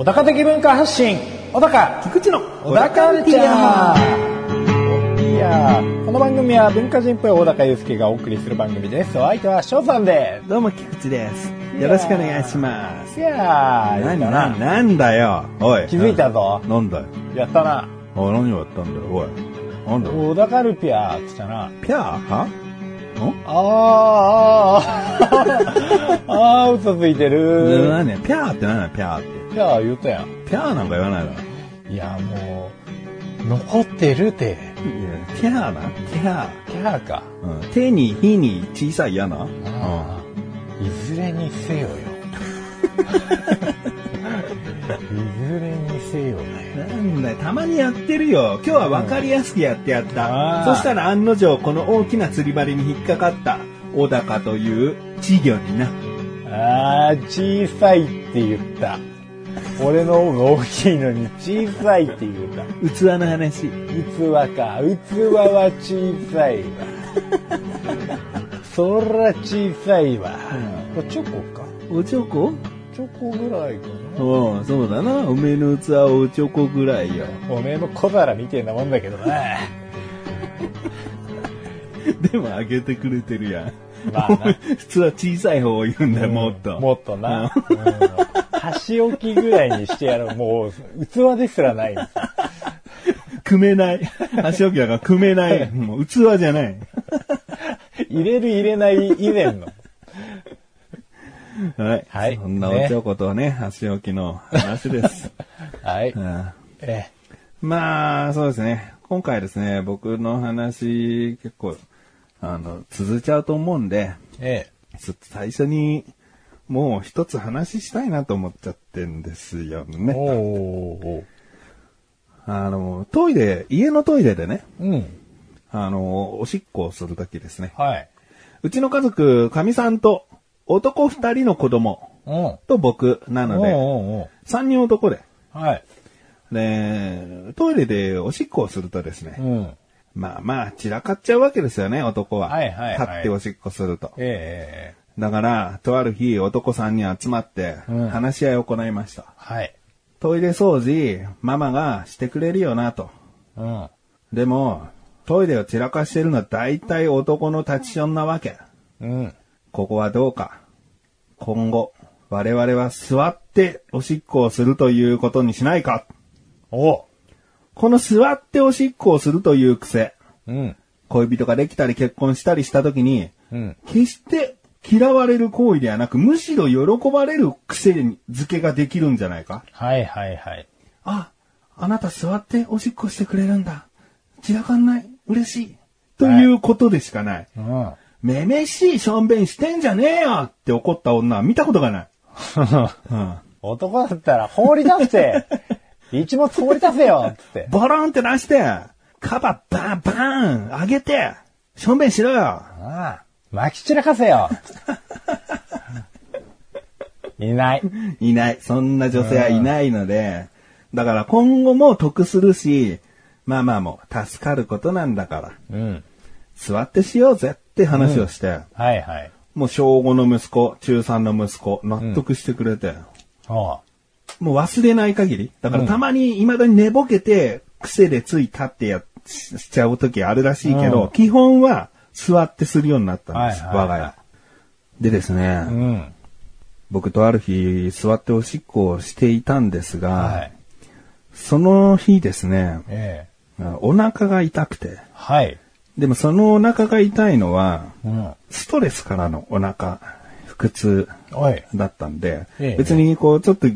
小高的文化発信小高菊池の小高カルチャーいやーこの番組は文化人っぽい小高祐介がお送りする番組ですお相手は翔さんでどうも、菊池です。よろしくお願いします。すいやーだな、なんだよ。おい。気づいたぞなんだよ。やったなおい、何をやったんだよ、おい。なんだよ。小高ルピアーっつったなピャーはん？あーあーあー 嘘ついてる何ね、ピャーって何だよ、ピャーって。ピャー言ったやんピャーなんか言わないだろ。いやもう残ってるていやピャーなピャキャーかー。うん。手に、火に小さい嫌な。うん。あーいずれにせよよいずれにせよだよなんだよ、たまにやってるよ。今日は分かりやすくやってやった。あーそしたら案の定、この大きな釣り針に引っかかった、小高という稚魚にな。あー小さいって言った俺の方が大きいのに小さいって言った。器の話。器か。器は小さいわ。そら小さいわ、これチョコか。おちょこチョコぐらいかな。うん、そうだな。おめえの器はおちょこぐらいよ。おめえの小皿みてえなもんだけどな。でもあげてくれてるやん。まあな 普通は小さい方を言うんだよ、もっと。もっとな。うん箸置きぐらいにしてやろう。もう、器ですらない。組めない。足置きだから組めない。もう器じゃない。入れる入れない以前の。はい。はいそんなおちょことね、足置きの話です。はい。うんえまあ、そうですね。今回ですね、僕の話、結構、あの、続いちゃうと思うんで、え、えちょっと最初に、もう一つ話したいなと思っちゃってんですよえ。ね。おー。あの、トイレ、家のトイレでね、うん。あの、おしっこをするときですね。はい。うちの家族、かみさんと男二人の子供うん。と僕なので、おうおうおう三人男で。はい。で、トイレでおしっこをするとですね、うん。まあまあ散らかっちゃうわけですよね、男は。はいはいはい立っておしっこすると。ええええ。だから、とある日男三人集まってうん話し合いを行いました。はい。トイレ掃除、ママがしてくれるよなと。うん。でも、トイレを散らかしてるのは大体男の立ちションなわけ。うん。ここはどうか。今後、我々は座っておしっこをするということにしないか。おこの座っておしっこをするという癖。うん。恋人ができたり結婚したりした時に、うん。決して嫌われる行為ではなく、むしろ喜ばれる癖づけができるんじゃないか？はいはいはい。あ、あなた座っておしっこしてくれるんだ。散らかんない。嬉しい。ということでしかない。うん。めめしいしょんべんしてんじゃねえよって怒った女は見たことがない。うん。男だったら放り出して、一物放り出せよ つって。ボロンって出して、カババンバン上げて、しょんべんしろよ。ああ、撒き散らかせよ いない。いない。そんな女性はいないので、だから今後も得するし、まあまあもう助かることなんだから、うん。座ってしようぜって話をして、はいはい。もう小5の息子、中3の息子、納得してくれて、おうもう忘れない限り。だからたまに未だに寝ぼけて、癖でつい立ってや、ししちゃう時あるらしいけど、うん基本は座ってするようになったんです、はいはいはい我が家。でですね、うん。僕とある日座っておしっこをしていたんですが、はい。その日ですね、ええ。お腹が痛くて、はい。でもそのお腹が痛いのは、うん。ストレスからのお腹、腹痛。だったんで、ええ別にこうちょっと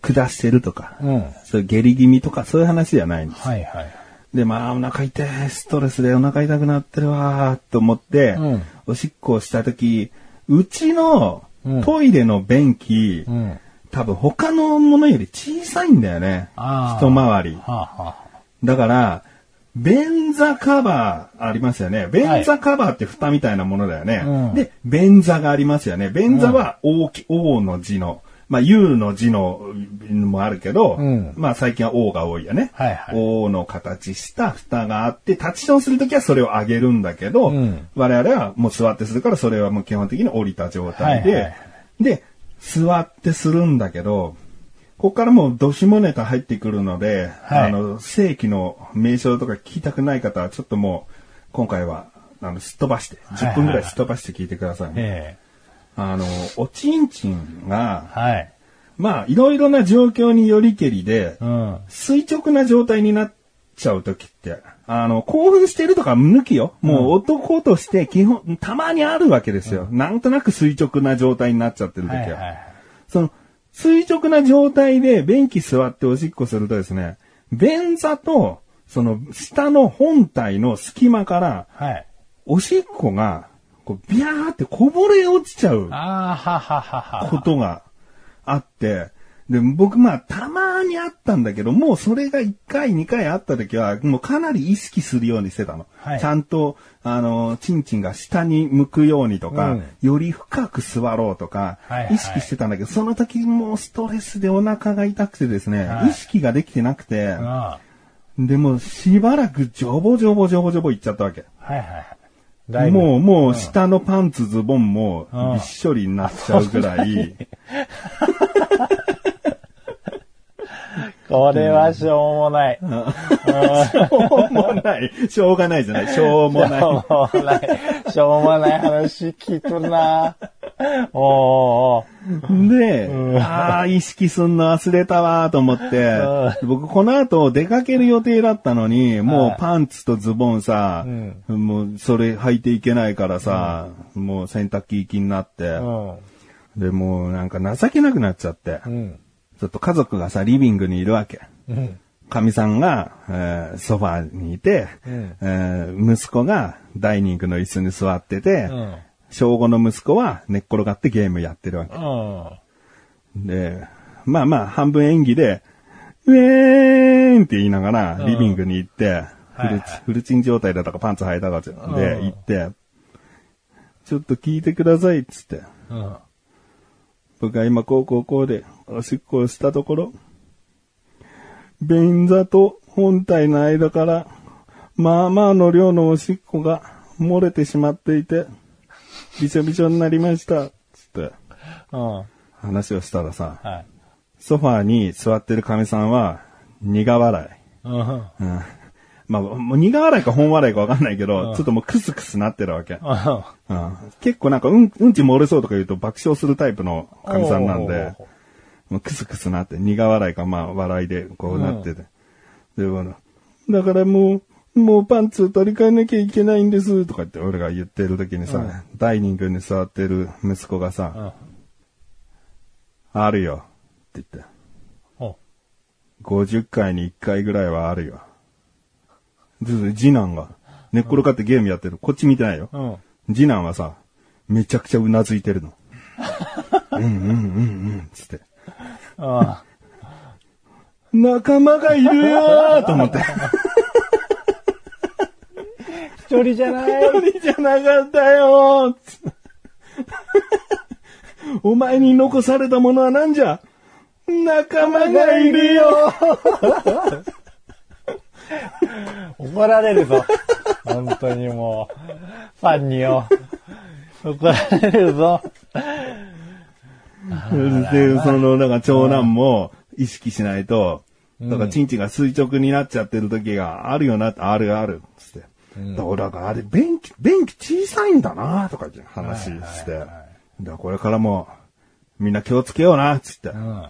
下してるとか、うん。そういう下痢気味とかそういう話じゃないんです。はいはい。で、まあお腹痛い、ストレスでお腹痛くなってるわーと思って、うんおしっこをした時、うちのうんトイレの便器、うん。多分他のものより小さいんだよね。一回り。はあ、はあ、だから、便座カバーありますよね。便座カバーって蓋みたいなものだよね。うんで、便座がありますよね。便座は大き、王の字の、まあ U の字のもあるけど、うん。まあ最近は O が多いよね。はいはい。O の形した蓋があって、立ちションするときはそれを上げるんだけど、うん。我々はもう座ってするからそれはもう基本的に降りた状態で、はいはい。で、座ってするんだけど、ここからもうドシモネタ入ってくるので、はい。あの、正規の名称とか聞きたくない方はちょっともう、今回は、あの、すっ飛ばして、はいはい10分ぐらいすっ飛ばして聞いてくださいね。えあの、おちんちんがえ、はい。まあ、いろいろな状況によりけりで、うん。垂直な状態になっちゃうときって、あの、興奮してるとか抜きよ。もう男として基本、たまにあるわけですよ。なんとなく垂直な状態になっちゃってるときは。はいはい。その、垂直な状態で便器座っておしっこするとですね、便座と、その、下の本体の隙間から、はい。おしっこが、こう、ビャーってこぼれ落ちちゃうああ、はははは。ことがあって、で、僕まあ、たまにあったんだけど、もうそれが1回、2回あった時は、もうかなり意識するようにしてたの。はいちゃんと、あの、チンチンが下に向くようにとか、うんより深く座ろうとかはいは、い意識してたんだけど、その時もうストレスでお腹が痛くてですね、はい意識ができてなくて、あでもしばらくジョボジョボジョボジョボいっちゃったわけ。あはいはいはい。だいぶもう、もう下のパンツズボンもうんびっしょりになっちゃうぐらい、これはしょうもない。しょうもない。しょうがないじゃない。しょうもない。しょうもない。しょうもない話聞くなおーおー。で、ああ、意識すんの忘れたわーと思って、僕この後出かける予定だったのに、もうパンツとズボンさ、もうそれ履いていけないからさ、もう洗濯機行きになって、で、もうなんか情けなくなっちゃって、うん。ちょっと家族がさ、リビングにいるわけ。うん。かみさんが、えーソファーにいて、うん。えー息子がダイニングの椅子に座ってて、うん。小5の息子は寝っ転がってゲームやってるわけ。うん。で、まあまあ、半分演技で、ウェーンって言いながら、リビングに行って、フルチはいフルチン状態だとかパンツ履いたかでうん行って、ちょっと聞いてくださいっつって。うん。僕が今こうこうこうでおしっこをしたところ、便座と本体の間から、まあまあの量のおしっこが漏れてしまっていて、びしょびしょになりました。つってうん。話をしたらさ、はい。ソファーに座ってる神さんは、苦笑い。うん。うん。うん。まあ、もう苦笑いか本笑いかわかんないけど、ちょっともうクスクスなってるわけ。うん、結構なんかうん、うんち漏れそうとか言うと爆笑するタイプの神さんなんで、もうクスクスなって、苦笑いかまあ笑いでこうなってて。で、ほらだからもう、もうパンツ取り替えなきゃいけないんです、とかって俺が言ってる時にさ、ダイニングに座ってる息子がさ、あるよ、って言って。お50回に1回ぐらいはあるよ。で次男が、寝っ転がってゲームやってる。こっち見てないよ。うん。次男はさ、めちゃくちゃうなずいてるの。うんうんうんうん、つって。あ仲間がいるよーと思って。一人じゃない？一人じゃなかったよお前に残されたものは何じゃ？仲間がいるよ怒られるぞ。本当にもう、ファンによ。怒られるぞ。で、その、だから長男も意識しないと、だからチンチンが垂直になっちゃってる時があるよなあるある、つって。だから、だからあれ、便器、便器小さいんだなとかって話して。だからこれからも、みんな気をつけような、つって。うん。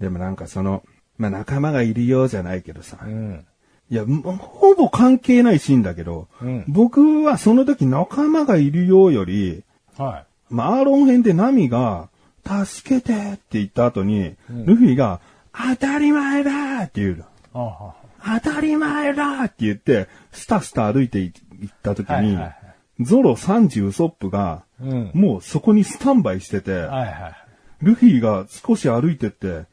でもなんかその、まあ仲間がいるようじゃないけどさ。うん。いや、ほぼ関係ないシーンだけど、うん僕はその時仲間がいるようより、はまあ、アーロン編でナミが、助けてって言った後に、ルフィが、当たり前だって言うの。い。あは当たり前だって言って、スタスタ歩いていった時に、はいはいはいゾロサンジウソップが、うんもうそこにスタンバイしてて、はいはい。ルフィが少し歩いてって、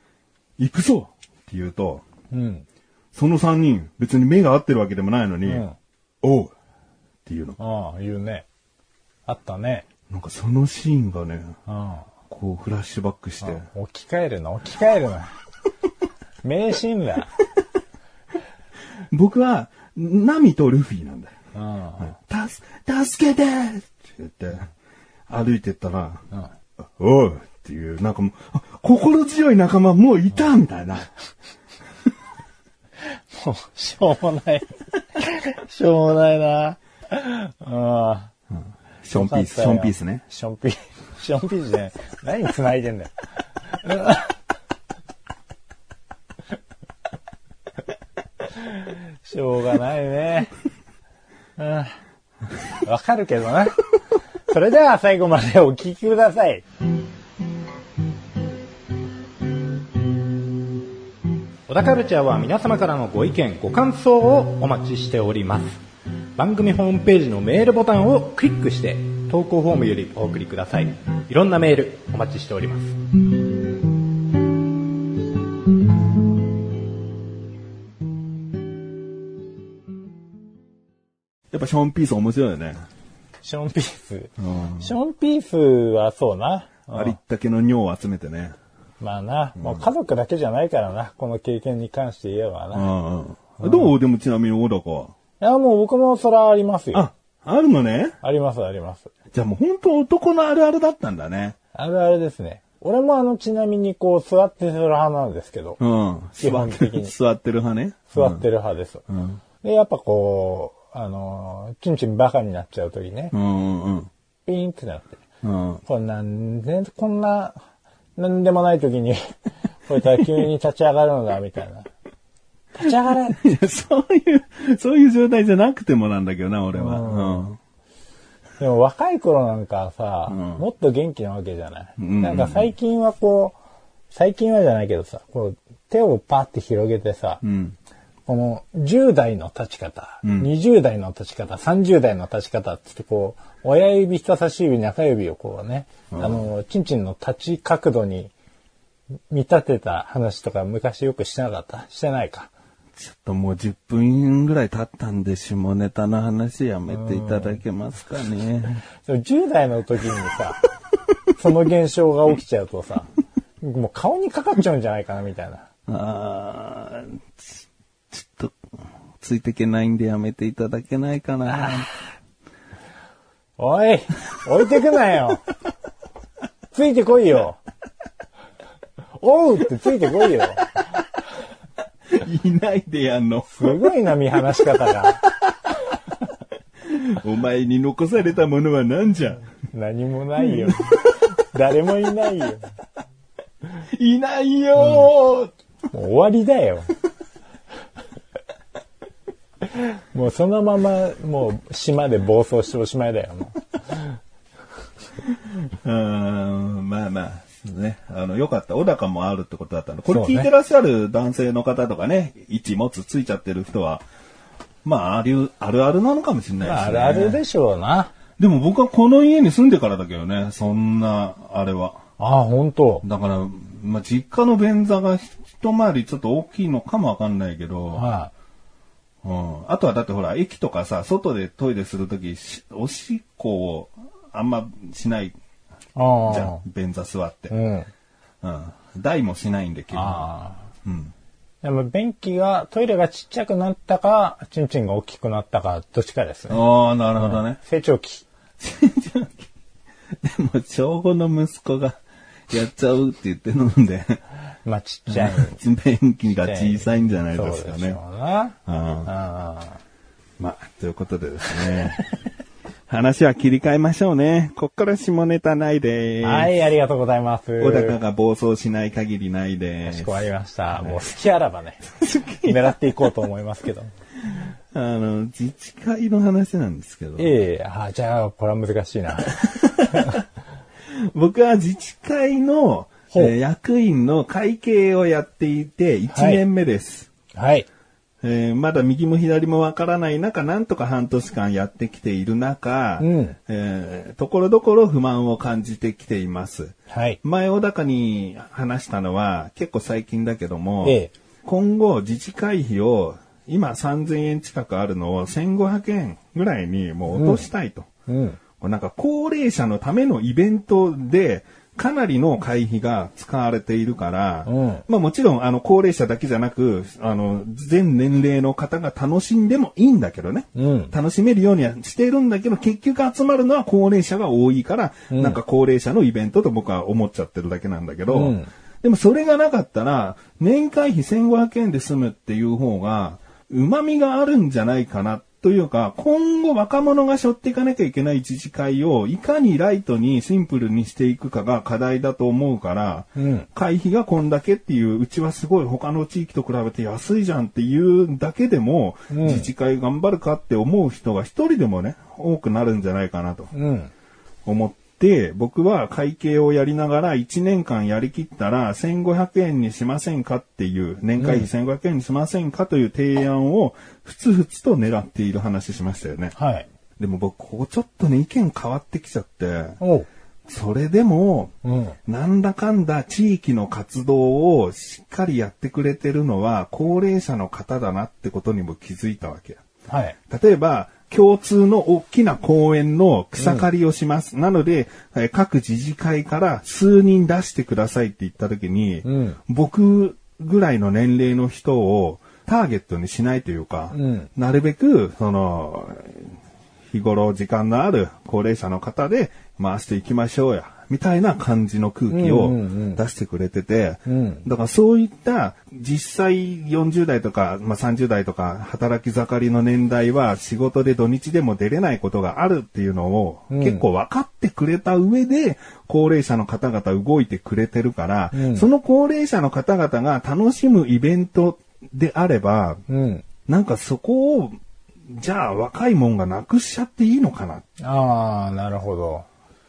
行くぞって言うと、うん。その三人、別に目が合ってるわけでもないのに、うん。おうっていうの。ああ、言うね。あったね。なんかそのシーンがね、うん。こうフラッシュバックして。置き換えるな、置き換えるな。名シーンだ。僕は、ナミとルフィなんだよ。助けてって言って、歩いてったら、うん。おうっていう、なんかもう、あ心強い仲間もういたみたいな。もう、しょうもない。しょうもないな。うん。ションピース、ションピースね。ションピース。ションピースじゃない。何繋いでんだよ。しょうがないね。うんわかるけどな。それでは最後までお聞きください。小田カルチャーは皆様からのご意見、ご感想をお待ちしております。番組ホームページのメールボタンをクリックして投稿フォームよりお送りください。いろんなメールお待ちしております。ぱショーンピース面白いよね。ショーンピース。うん。ショーンピースはそうな。ありったけの尿を集めてね。まあな、もう家族だけじゃないからな、この経験に関して言えばうな。うん。どう？でもちなみに小高は？や、もう僕もそれはありますよ。あ、あるのね？あります、あります。じゃあもう本当男のあるあるだったんだね。あるあるですね。俺もあの、ちなみにこう、座ってする派なんですけど、うん。基本的に座ってる派ね。座ってる派です。うん。で、やっぱこう、あのー、チンチンバカになっちゃうときね、うんうんうん。ピーンってなって。うん。こんなんで、こんな、なんでもないときに、こいつは急に立ち上がるのだ、みたいな。立ち上がれいや、そういう、そういう状態じゃなくてもなんだけどな、俺は。うん。でも若い頃なんかさ、うんもっと元気なわけじゃない、うんなんか最近はこう、最近はじゃないけどさ、こう手をパって広げてさ、うん。この10代の立ち方、うん20代の立ち方、30代の立ち方ってってこう、親指、人差し指、中指をこうね、あの、チンチンの立ち角度に見立てた話とか昔よくしてなかった？してないか？ちょっともう10分ぐらい経ったんで、下ネタの話やめていただけますかね。でも10代の時にさ、その現象が起きちゃうとさ、もう顔にかかっちゃうんじゃないかなみたいな。あーついてけないんでやめていただけないかな。おい置いてくなよついてこいよおうってついてこいよいないでやんの。すごいな、見放し方が。お前に残されたものは何じゃ？何もないよ。誰もいないよ。いないよー、もう終わりだよ。もうそのまま、もう島で暴走しておしまいだよ。もう うーん、まあまあ。ね。あの、よかった。小高もあるってことだったんで。これ聞いてらっしゃる男性の方とかね、位置持つついちゃってる人は、まあ、ある、あるあるなのかもしれないですね。まあ、あるあるでしょうな。でも僕はこの家に住んでからだけどね、そんな、あれは。ああ、本当だから、まあ、実家の便座が一回りちょっと大きいのかもわかんないけど、はうん。あとはだってほら、駅とかさ、外でトイレするとき、しおしっこをあんましない。じゃん。便座座って。うん。うん。台もしないんで、基本。ああ。うん。でも便器が、トイレがちっちゃくなったか、チンチンが大きくなったか、どっちかですね。ああ、なるほどね。成長期。でも、小5の息子が、やっちゃうって言ってるんで、まあ、ちっちゃい。便器が小さいんじゃないですかねそうでしょ。うな。うんあまあ、ということでですね。話は切り替えましょうね。こっから下ネタないであす。はい、ありがとうございます。小高が暴走しない限りないですかしこ。まりました。もう好きあらばね、狙っていこうと思いますけど。あの、自治会の話なんですけど。ええあじゃあ、これは難しいな。僕は自治会の、えー役員の会計をやっていて1年目です。はい。えーまだ右も左もわからない中、なんとか半年間やってきている中、うんえーところどころ不満を感じてきています。はい。前小高に話したのは結構最近だけども、ええ今後自治会費を今3000円近くあるのを1500円ぐらいにもう落としたいと。うん。こうなんか高齢者のためのイベントでかなりの会費が使われているから、うんまあもちろん、あの、高齢者だけじゃなく、あの、全年齢の方が楽しんでもいいんだけどね。うん。楽しめるようにはしているんだけど、結局集まるのは高齢者が多いから、うんなんか高齢者のイベントと僕は思っちゃってるだけなんだけど、うんでもそれがなかったら、年会費1500円で済むっていう方が、旨味があるんじゃないかなというか、今後若者が背負っていかなきゃいけない自治会を、いかにライトにシンプルにしていくかが課題だと思うから、うん。会費がこんだけっていう、うちはすごい他の地域と比べて安いじゃんっていうだけでも、うん自治会頑張るかって思う人が一人でもね、多くなるんじゃないかなとうん。思って、僕は会計をやりながら1年間やりきったら1500円にしませんかっていう、年会費1500円にしませんかという提案を、ふつふつと狙っている話しましたよね。はい。でも僕、ここちょっとね、意見変わってきちゃって。それでも、うん。なんだかんだ地域の活動をしっかりやってくれてるのは高齢者の方だなってことにも気づいたわけ。はい。例えば、共通の大きな公園の草刈りをします。なので、えー各自治会から数人出してくださいって言った時に、うん。僕ぐらいの年齢の人をターゲットにしないというか、うん。なるべく、その、日頃時間のある高齢者の方で回していきましょうや、みたいな感じの空気を出してくれてて、うん。だからそういった実際40代とか、まあ、30代とか働き盛りの年代は仕事で土日でも出れないことがあるっていうのをうん。結構分かってくれた上で高齢者の方々動いてくれてるから、うん。その高齢者の方々が楽しむイベントであれば、うん。なんかそこを、じゃあ若いもんがなくしちゃっていいのかな。ああ、なるほど。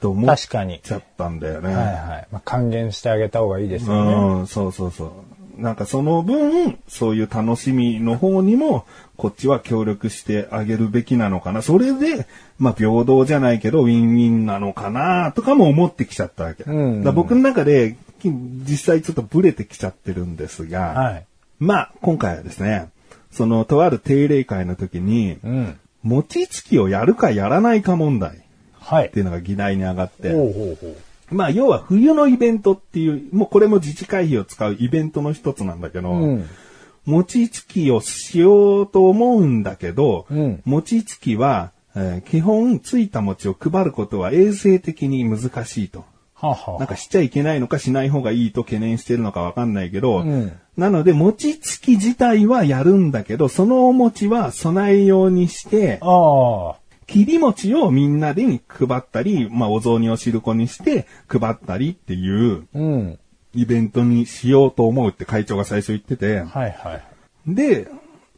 と思っ確かに。ちゃったんだよね。はいはい。まあ、還元してあげた方がいいですよね。うん、そうそうそう。なんかその分、そういう楽しみの方にも、こっちは協力してあげるべきなのかな。それで、まあ平等じゃないけど、ウィンウィンなのかな、とかも思ってきちゃったわけ。うん僕の中で、き実際ちょっとブレてきちゃってるんですが、はい。まあ今回はですね、そのとある定例会の時に、うん。餅つきをやるかやらないか問題っはいて。いうのが議題に上がって、ほうほうほう。まあ、要は冬のイベントっていう、もうこれも自治会費を使うイベントの一つなんだけど、うん。餅つきをしようと思うんだけど、うん餅つきは、えー基本ついた餅を配ることは衛生的に難しいと。はあ、はあ、なんかしちゃいけないのかしない方がいいと懸念してるのかわかんないけど、うんなので餅つき自体はやるんだけど、そのお餅は備え用にして、ああ。切り餅をみんなで配ったり、まあお雑煮を汁粉にして配ったりっていううん。イベントにしようと思うって会長が最初言ってて、はいはい。で、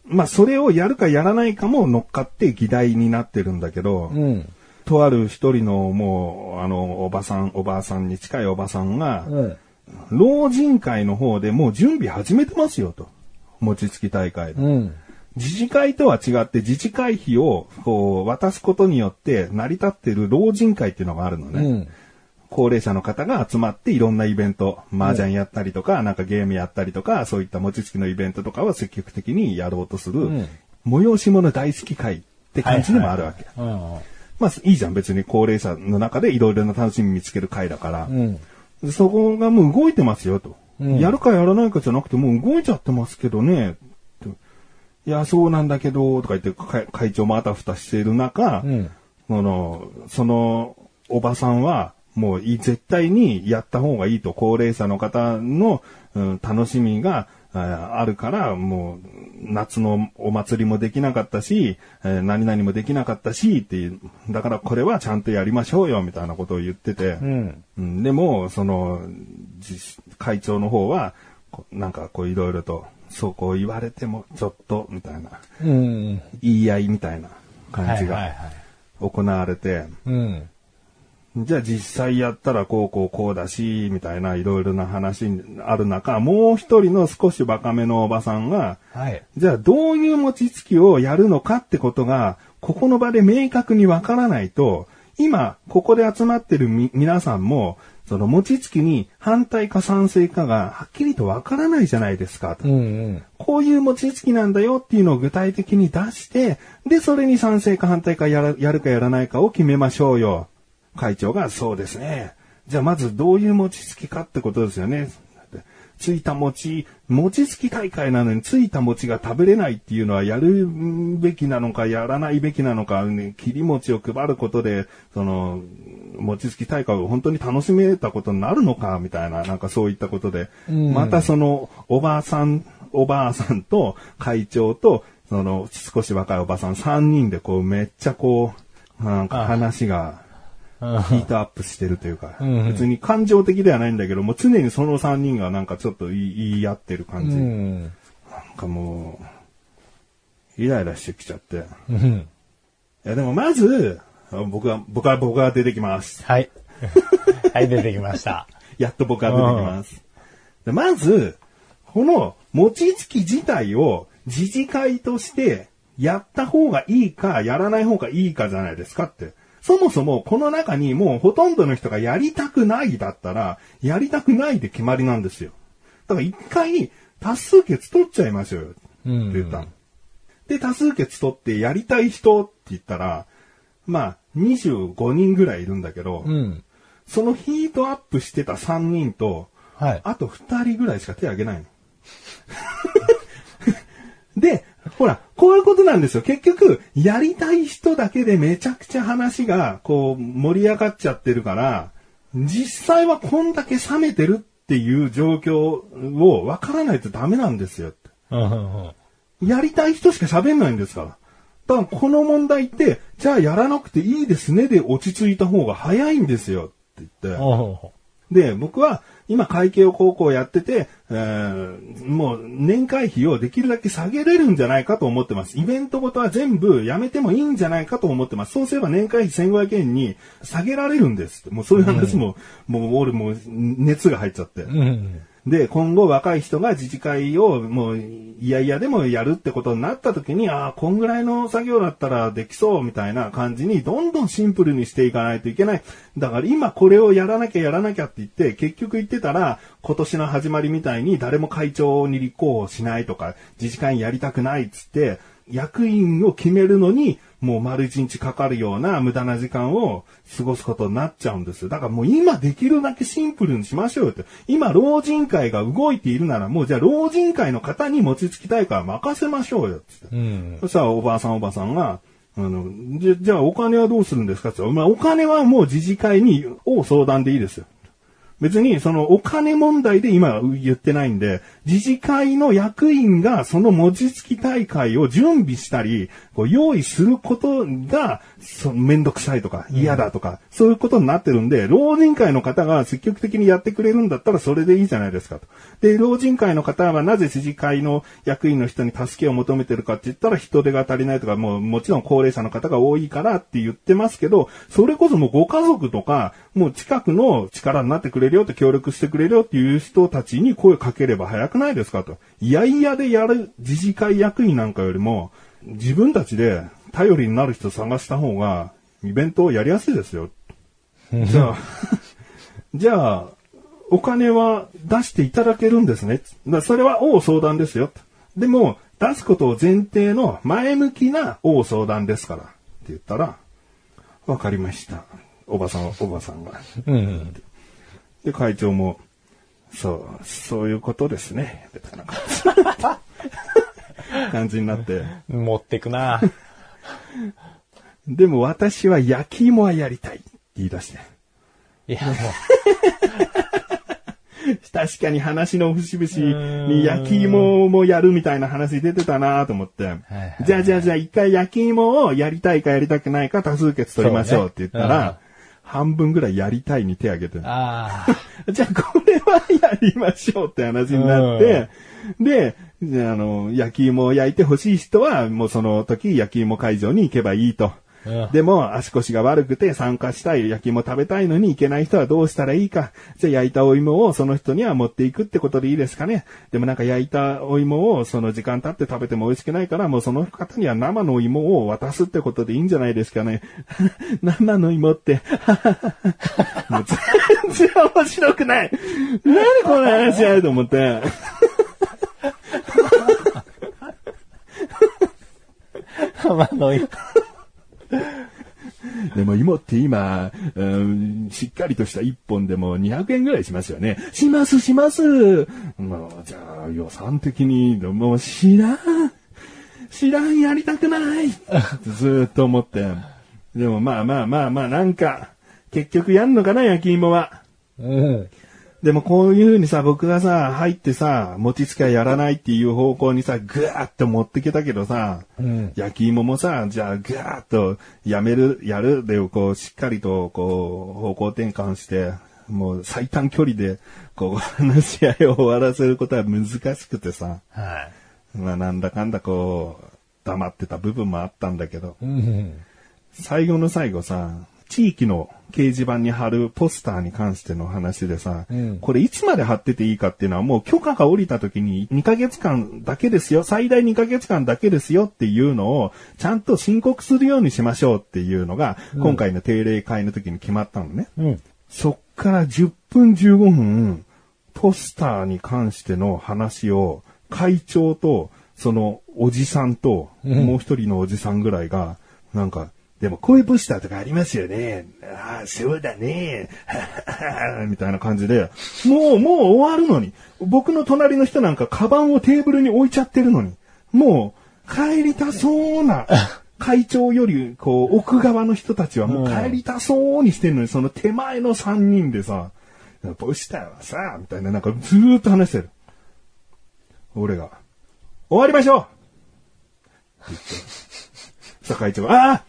まあそれをやるかやらないかも乗っかって議題になってるんだけど、うん。とある一人のもう、あの、おばさん、おばあさんに近いおばさんが、うん。老人会の方でもう準備始めてますよと。餅つき大会で。うん。自治会とは違って自治会費をこう渡すことによって成り立ってる老人会っていうのがあるのね。うん。高齢者の方が集まっていろんなイベント、麻雀やったりとか、なんかゲームやったりとか、そういった餅つきのイベントとかを積極的にやろうとする、うん催し物大好き会って感じでもあるわけ。うん。まあいいじゃん、別に高齢者の中でいろいろな楽しみ見つける会だから。うん。そこがもう動いてますよと。うんやるかやらないかじゃなくてもう動いちゃってますけどね。といや、そうなんだけど、とか言って会会長もあたふたしている中、うん。その、そのおばさんはもうい絶対にやった方がいいと、高齢者の方の、うん楽しみがああるから、もう夏のお祭りもできなかったし、えー何々もできなかったし、っていう、だからこれはちゃんとやりましょうよ、みたいなことを言ってて、うん。うん、でも、その、じ会長の方は、こなんかこういろいろと、そうこう言われてもちょっと、みたいな、うん。言い合いみたいなはい感じが。行われて、うん。じゃあ実際やったらこうこうこうだし、みたいないろいろな話ある中、もう一人の少しバカめのおばさんが、はい。じゃあどういう餅つきをやるのかってことが、ここの場で明確にわからないと、今、ここで集まってるみ皆さんも、その餅つきに反対か賛成かがはっきりとわからないじゃないですかと。うんうん。こういう餅つきなんだよっていうのを具体的に出して、で、それに賛成か反対かやらやるかやらないかを決めましょうよ。会長が、そうですね。じゃあまずどういう餅つきかってことですよね。ついた餅、餅つき大会なのについた餅が食べれないっていうのはやるべきなのかやらないべきなのか、ね、切り餅を配ることで、その、餅つき大会を本当に楽しめたことになるのか、みたいな、なんかそういったことで、またその、おばあさん、おばあさんと会長と、その、少し若いおばさん3人でこう、めっちゃこう、なんか話が、ヒートアップしてるというか、別に感情的ではないんだけど、もう常にその3人がなんかちょっと言い合ってる感じ。なんかもう、イライラしてきちゃって。いやでもまず、僕は、僕は、僕は出てきます。はい。はい、出てきました。やっと僕は出てきます。でまず、この餅つき自体を自治会としてやった方がいいか、やらない方がいいかじゃないですかって。そもそもこの中にもうほとんどの人がやりたくないだったら、やりたくないで決まりなんですよ。だから一回多数決取っちゃいましょうよ。って言ったの。で、多数決取ってやりたい人って言ったら、まあ、25人ぐらいいるんだけど、うん、そのヒートアップしてた3人と、はい、あと2人ぐらいしか手挙げないの。で、ほら、こういうことなんですよ。結局、やりたい人だけでめちゃくちゃ話が、こう、盛り上がっちゃってるから、実際はこんだけ冷めてるっていう状況を分からないとダメなんですよ。やりたい人しか喋んないんですから。だからこの問題って、じゃあやらなくていいですねで落ち着いた方が早いんですよって言って。で、僕は今会計を高校やってて、えー、もう年会費をできるだけ下げれるんじゃないかと思ってます。イベントごとは全部やめてもいいんじゃないかと思ってます。そうすれば年会費1500円に下げられるんですもうそういう話も、うん、もう俺も熱が入っちゃって。うんで、今後若い人が自治会をもう、いやいやでもやるってことになった時に、ああ、こんぐらいの作業だったらできそうみたいな感じに、どんどんシンプルにしていかないといけない。だから今これをやらなきゃやらなきゃって言って、結局言ってたら、今年の始まりみたいに誰も会長に立候補しないとか、自治会やりたくないっつって、役員を決めるのに、もう丸一日かかるような無駄な時間を過ごすことになっちゃうんです。だからもう今できるだけシンプルにしましょうよって。今老人会が動いているならもうじゃあ老人会の方に餅つき大会任せましょうよって。うん、そしたらおばあさんおばさんが、あの、じゃ、じゃあお金はどうするんですかって言ったら、お金はもう自治会に、を相談でいいですよ。別にそのお金問題で今言ってないんで、自治会の役員がその餅つき大会を準備したり、こう用意することが、そめんどくさいとか嫌だとか、うん、そういうことになってるんで、老人会の方が積極的にやってくれるんだったらそれでいいじゃないですかと。で、老人会の方はなぜ自治会の役員の人に助けを求めてるかって言ったら人手が足りないとか、もうもちろん高齢者の方が多いからって言ってますけど、それこそもうご家族とか、もう近くの力になってくれるよって協力してくれるよっていう人たちに声かければ早くないですかと。いやいやでやる自治会役員なんかよりも、自分たちで頼りになる人探した方が、イベントをやりやすいですよ。じゃあ、じゃあ、お金は出していただけるんですね。だそれは大相談ですよ。でも、出すことを前提の前向きな大相談ですから。って言ったら、わかりました。おばさん、おばさんが。うんうん、で、会長も、そう、そういうことですね。みたいな感じ感じになって。持ってくなでも私は焼き芋はやりたいって言い出して。いや、もう。確かに話の節々に焼き芋もやるみたいな話出てたなと思って。じゃあじゃあじゃあ一回焼き芋をやりたいかやりたくないか多数決取りましょうって言ったら、半分ぐらいやりたいに手挙げて じゃあこれはやりましょうって話になって、で、あの、焼き芋を焼いて欲しい人は、もうその時焼き芋会場に行けばいいと。でも、足腰が悪くて参加したい、焼き芋食べたいのに行けない人はどうしたらいいか。じゃあ焼いたお芋をその人には持っていくってことでいいですかね。でもなんか焼いたお芋をその時間経って食べても美味しくないから、もうその方には生の芋を渡すってことでいいんじゃないですかね。生の芋って、もう全然面白くない。何この話やと思って。生の芋。でも芋って今、うん、しっかりとした1本でも200円ぐらいしますよね。しますします。もう、じゃあ予算的に、もう知らん。知らんやりたくないずっと思って。でもまあまあまあまあなんか、結局やんのかな、焼き芋は。うん。でもこういう風にさ、僕がさ、入ってさ、餅つきはやらないっていう方向にさ、ぐわーって持ってきたけどさ、うん焼き芋もさ、じゃあぐわーっとやめる、やるで、こう、しっかりと、こう、方向転換して、もう最短距離で、こう、話し合いを終わらせることは難しくてさ、はい。まあなんだかんだこう、黙ってた部分もあったんだけど、うん。最後の最後さ、地域の掲示板に貼るポスターに関しての話でさ、うんこれいつまで貼ってていいかっていうのはもう許可が下りた時に2ヶ月間だけですよ、最大2ヶ月間だけですよっていうのをちゃんと申告するようにしましょうっていうのが、今回の定例会の時に決まったのね。うん。そっから10分15分、ポスターに関しての話を会長とそのおじさんともう一人のおじさんぐらいが、なんか、でもこういうポスターとかありますよね。ああ、そうだね。みたいな感じで、もう、もう終わるのに。僕の隣の人なんかカバンをテーブルに置いちゃってるのに。もう、帰りたそうな。会長より、こう、奥側の人たちはもう帰りたそうにしてるのに、その手前の3人でさ、ポスターはさ、みたいな、なんかずーっと話してる。俺が、終わりましょうって言って。さあ会長が、ああ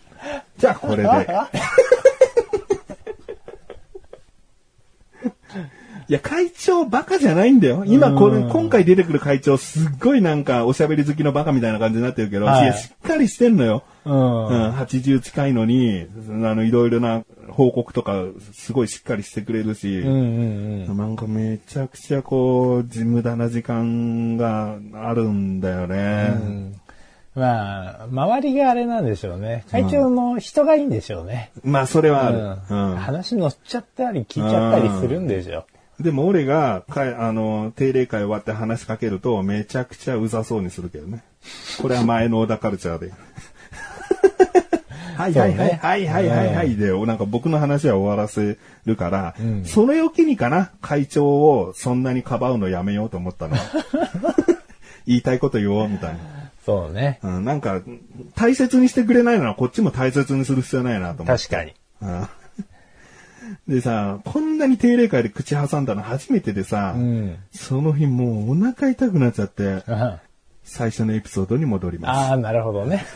じゃあこれで。いや、会長バカじゃないんだよ。今これ、今回出てくる会長すっごいなんかおしゃべり好きのバカみたいな感じになってるけど、はいいや、しっかりしてんのよ。う。うんん、80近いのに、あの、いろいろな報告とか、すごいしっかりしてくれるし、うんうんなんかめちゃくちゃこう、無駄な時間があるんだよね。うん。まあ、周りがあれなんでしょうね。会長の人がいいんでしょうね。まあ、それはある。うんうん話乗っちゃったり聞いちゃったりするんでしょ。でも俺が、かいあの、定例会終わって話しかけると、めちゃくちゃうざそうにするけどね。これは前の小田カルチャーで。はいはいはい、はいはいはいはいで、なんか僕の話は終わらせるから、んそれを機にかな、会長をそんなにかばうのやめようと思ったの。言いたいこと言おうみたいな。そうね。うん、なんか、大切にしてくれないならこっちも大切にする必要ないなと思って。確かに。うんでさ、こんなに定例会で口挟んだの初めてでさ、うん。その日もうお腹痛くなっちゃって、あ最初のエピソードに戻ります。あー、なるほどね。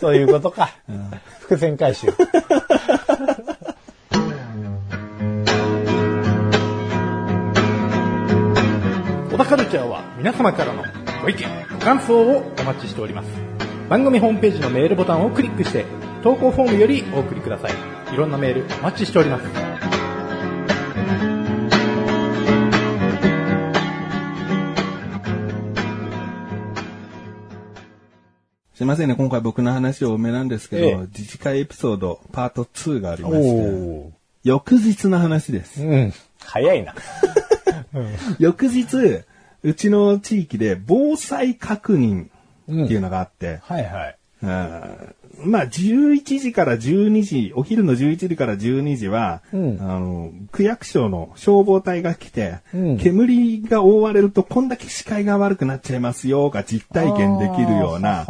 そういうことか。伏線回収。小田カルチャーは皆様からのご意見、ご感想をお待ちしております。番組ホームページのメールボタンをクリックして、投稿フォームよりお送りください。いろんなメールお待ちしております。すいませんね、今回僕の話多めなんですけど、ええ自治会エピソードパート2がありまして、お翌日の話です。うん。早いな。翌日、うちの地域で防災確認っていうのがあって、はいはい。うん。まあ、11時から12時、お昼の11時から12時は、うん。あの、区役所の消防隊が来て、うん。煙が覆われるとこんだけ視界が悪くなっちゃいますよが実体験できるような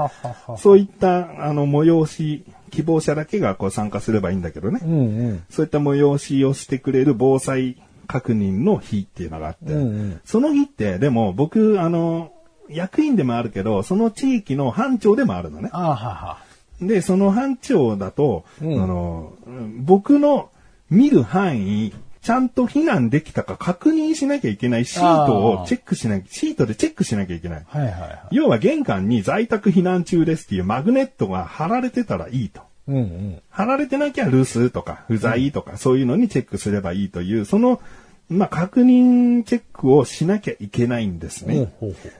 そういった、あの、催し、希望者だけがこう参加すればいいんだけどね。うんうん。そういった催しをしてくれる防災確認の日っていうのがあって、うんうんその日って、でも僕、あの、役員でもあるけど、その地域の班長でもあるのね。はは。で、その班長だと、うんあの、うん僕の見る範囲、ちゃんと避難できたか確認しなきゃいけないシートをチェックしなきゃ、シートでチェックしなきゃいけない。はいはいはい。要は玄関に在宅避難中ですっていうマグネットが貼られてたらいいと。うんうん。貼られてなきゃ留守とか不在とか、そういうのにチェックすればいいという、その、まあ、確認チェックをしなきゃいけないんですね。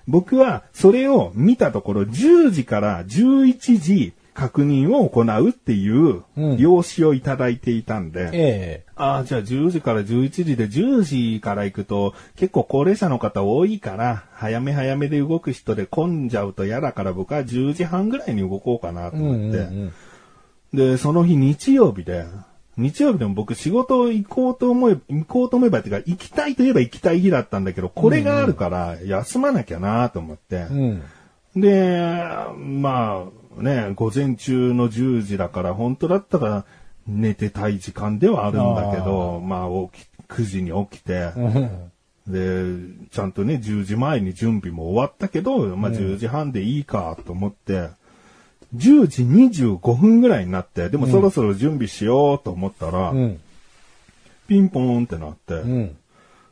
僕はそれを見たところ10時から11時確認を行うっていううん。用紙をいただいていたんで、えああ、じゃあ10時から11時で10時から行くと結構高齢者の方多いから、早め早めで動く人で混んじゃうと嫌だから僕は10時半ぐらいに動こうかなと思って、うんうんで、その日日曜日で、日曜日でも僕仕事行こうと思えば、行こうと思えばっていうか、行きたいといえば行きたい日だったんだけど、これがあるから休まなきゃなと思って、うん。で、まあね、午前中の10時だから、本当だったら寝てたい時間ではあるんだけど、まあ起き、9時に起きて、うん。で、ちゃんとね、10時前に準備も終わったけど、まあ10時半でいいかと思って、10時25分ぐらいになって、でもそろそろ準備しようと思ったら、うん。ピンポーンってなって、うん。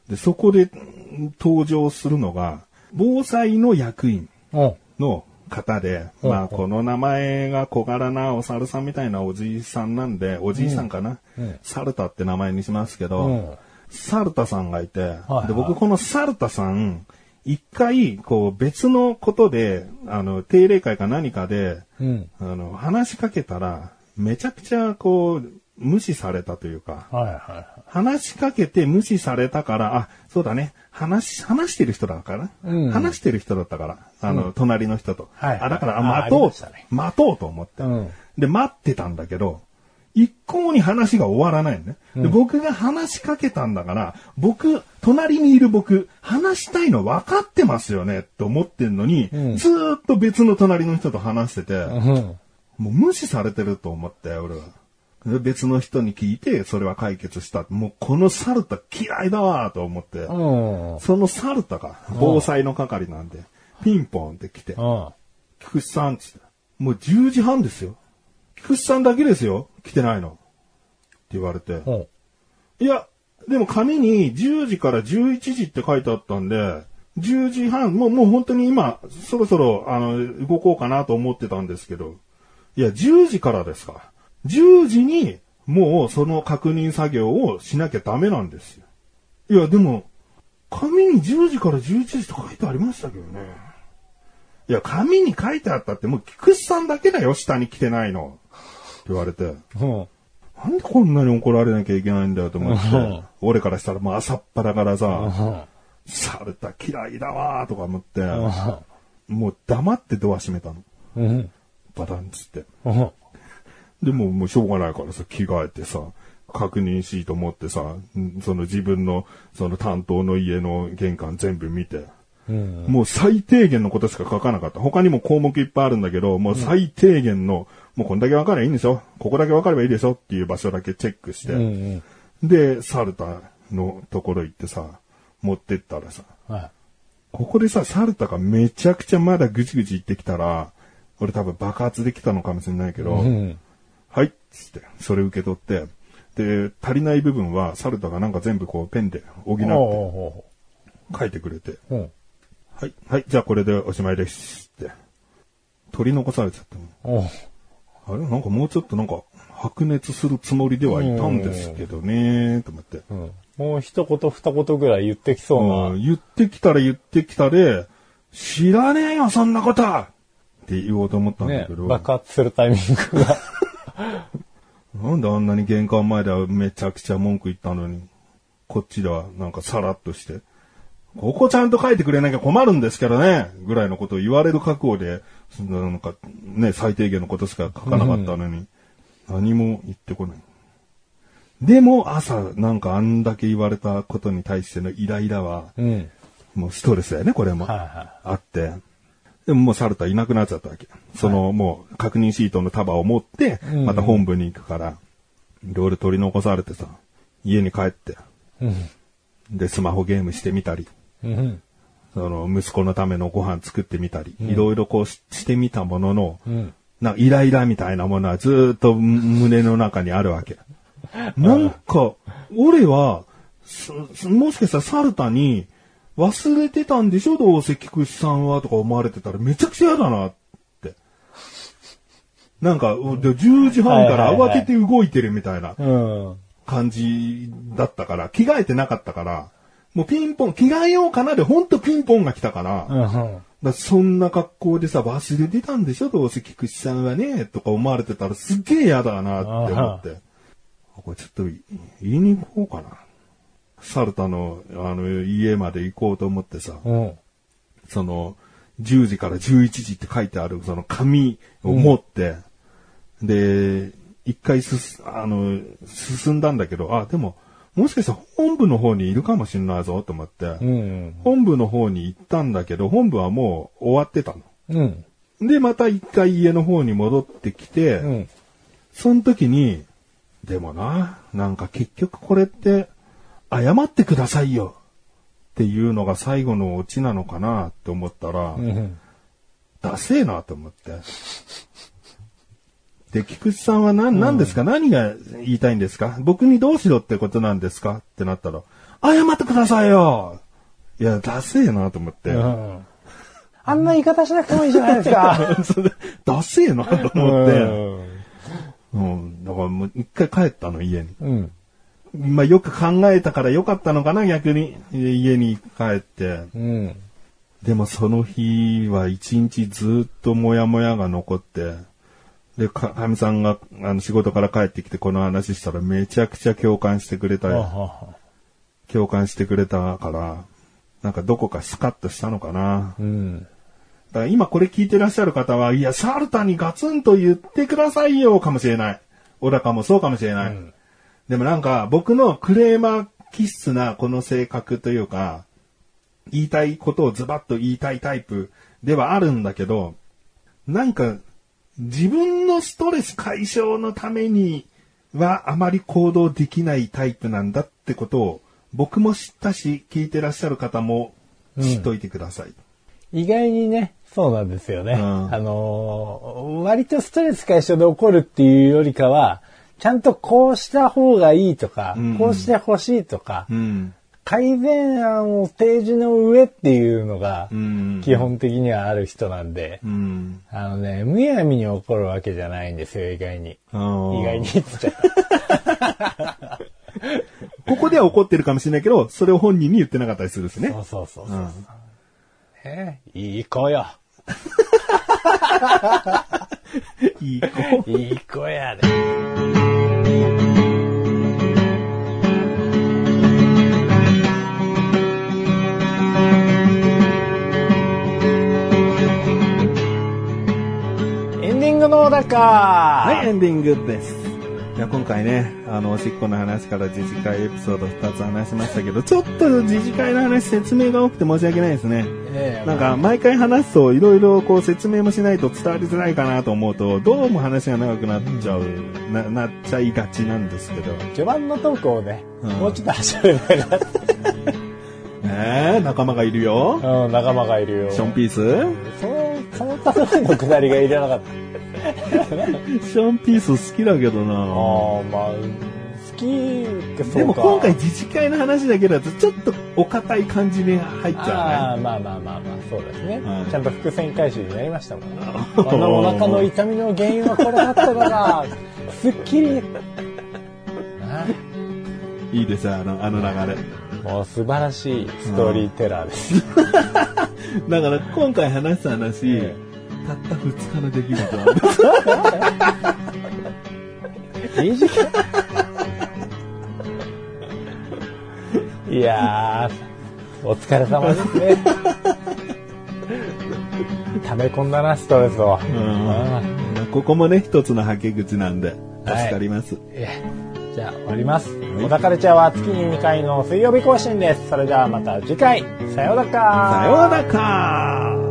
で、そこでん登場するのが、防災の役員うん。の方で、うんまあ、この名前が小柄なお猿さんみたいなおじいさんなんで、おじいさんかな、うんサルタって名前にしますけど、うんサルタさんがいて、はいで僕このサルタさん、一回、こう別のことで、あの、定例会か何かで、うん。あの、話しかけたら、めちゃくちゃこう、無視されたというか、はいは話しかけて無視されたから、あ、そうだね、話し、話してる人だから、うん。話してる人だったから、あの、隣の人と。はいあ、だから、ああ待とう、ね待とうと思って、うん。で、待ってたんだけど、一向に話が終わらないのね。で僕が話しかけたんだから、僕、隣にいる僕、話したいの分かってますよねって思ってんのに、んずーっと別の隣の人と話してて、い。うん。もう無視されてると思って、俺は。で別の人に聞いて、それは解決した。もうこのサルタ嫌いだわと思って、うん。そのサルタが防災の係なんで、ピンポンって来て、うん。菊池さんって、もう10時半ですよ。菊池さんだけですよ。来てないの。って言われて、うん。いや、でも紙に10時から11時って書いてあったんで、10時半、もう、もう本当に今、そろそろ、あの、動こうかなと思ってたんですけど、いや、10時からですか。10時に、もうその確認作業をしなきゃダメなんですよ。いや、でも、紙に10時から11時って書いてありましたけどね。いや、紙に書いてあったって、もう菊池さんだけだよ、下に来てないの。って言われて。うん。なんでこんなに怒られなきゃいけないんだよと思っうんて、俺からしたらもう朝っぱらからさ、うん。サルタ嫌いだわーとか思って、うもう黙ってドア閉めたの。ん。バタンっつって。うん。でももうしょうがないからさ、着替えてさ、確認シート持ってさ、んその自分のその担当の家の玄関全部見て、うん。もう最低限のことしか書かなかった。他にも項目いっぱいあるんだけど、もう最低限の、もうこんだけ分かればいいんでしょここだけ分かればいいでしょっていう場所だけチェックして、うん。で、サルタのところ行ってさ、持ってったらさ、はい。ここでさ、サルタがめちゃくちゃまだぐちぐち言ってきたら、俺多分爆発できたのかもしれないけど、うん。はいっつって、それ受け取って、で、足りない部分はサルタがなんか全部こうペンで補ってお書いてくれて、ううん。はい、はい、じゃあこれでおしまいですって。取り残されちゃったの。あれ？なんかもうちょっとなんか白熱するつもりではいたんですけどねと思って。うん。もう一言二言ぐらい言ってきそううんな。言ってきたら言ってきたで、知らねえよ、そんなことって言おうと思ったんだねけど、、爆発するタイミングが。なんであんなに玄関前ではめちゃくちゃ文句言ったのに、こっちではなんかさらっとして、ここちゃんと書いてくれなきゃ困るんですけどね、ぐらいのことを言われる覚悟で、ななんかね、最低限のことしか書かなかったのに、何も言ってこない。でも朝なんかあんだけ言われたことに対してのイライラは、うん。もうストレスだよね、これも。はいはあって。でももうサルタいなくなっちゃったわけ。その、もう確認シートの束を持って、うんまた本部に行くから、で、俺取り残されてさ、家に帰って、い。うん。で、スマホゲームしてみたり、うん。その、息子のためのご飯作ってみたり、いろいろこうししてみたものの、うん。なんかイライラみたいなものはずーっと胸の中にあるわけ。なんか、俺は、もしかしたらサルタに忘れてたんでしょどうせ菊池さんはとか思われてたらめちゃくちゃ嫌だなって。なんか、で10時半から慌てて動いてるみたいなうん。感じだったから、着替えてなかったから、もうピンポン、着替えようかなでほんとピンポンが来たから、うん。だそんな格好でさ、忘れてたんでしょ？どう？せ菊池さんはね、とか思われてたらすっげえ嫌だなって思って。これちょっと言いに行こうかな。サルタの、あの、家まで行こうと思ってさ、うん。その、10時から11時って書いてある、その紙を持って、で、一回すす、あの、進んだんだけど、あ、でも、もしかしたら本部の方にいるかもしれないぞと思って、うん。本部の方に行ったんだけど、本部はもう終わってたの。うん。で、また一回家の方に戻ってきて、うん。その時に、でもな、なんか結局これって、謝ってくださいよっていうのが最後のオチなのかなって思ったら、うん。ダセえなと思って。で、菊池さんは何、何ですか、何が言いたいんですか？僕にどうしろってことなんですか？ってなったら、謝ってくださいよいや、ダセえなと思って。うん。あんな言い方しなくてもいいじゃないですか。それダセえなとう思って。ん。うん。だからもう一回帰ったの、家に。うん。まあよく考えたからよかったのかな、逆に。家に帰って。うん。でもその日は一日ずっとモヤモヤが残って、で、か、かみさんが、あの、仕事から帰ってきてこの話したらめちゃくちゃ共感してくれたよ。共感してくれたから、なんかどこかスカッとしたのかな。うん。だから今これ聞いてらっしゃる方は、いや、サルタにガツンと言ってくださいよ、かもしれない。小高もそうかもしれない。うんでもなんか、僕のクレーマー気質なこの性格というか、言いたいことをズバッと言いたいタイプではあるんだけど、なんか、自分のストレス解消のためにはあまり行動できないタイプなんだってことを、僕も知ったし、聞いてらっしゃる方も知っといてください。意外にね、そうなんですよね。うんあのー割とストレス解消で起こるっていうよりかは、ちゃんとこうした方がいいとか、うんこうしてほしいとか、うん。改善案を提示の上っていうのがう、ん。基本的にはある人なんで、うん。あのね、むやみに起こるわけじゃないんですよ、意外に。意意外に。ここでは怒ってるかもしれないけど、それを本人に言ってなかったりするしねそ。うそうそうそう。うんねいい子よ。いい子。いい子やで。エングのだかはい、エンディングです。いや、今回ね、あの、おしっこの話から自治会エピソード2つ話しましたけど、ちょっと自治会の話説明が多くて申し訳ないですね。ええなんか、毎回話すと、いろいろこう説明もしないと伝わりづらいかなと思うと、どうも話が長くなっちゃう、な、なっちゃいがちなんですけど。序盤のトークをね、うんもうちょっと走ればいいなって。えー、仲間がいるよ。うん、仲間がいるよ。ショーンピース？その、その例えのくだりがいらなかった。ショーンピース好きだけどなああ、まあ、好きかそうか。でも今回自治会の話だけだとちょっとお堅い感じに入っちゃああ、まあまあまあまあ、そうですね。うんちゃんと伏線回収になりましたもんね。うあのお腹の痛みの原因はこれだったのが、すっきり。いいですよ、あの、あの流れ。もう素晴らしいストーリーテラーです。だから今回話した話、えたった2日の出来事なんです。短い。いやー、お疲れ様ですね。溜め込んだな、ストレスを。あここもね、一つのはけ口なんで、はい助かります。えじゃあ終わります。小田カルチャーは月に2回の水曜日更新です。それではまた次回、さようなら。さようならか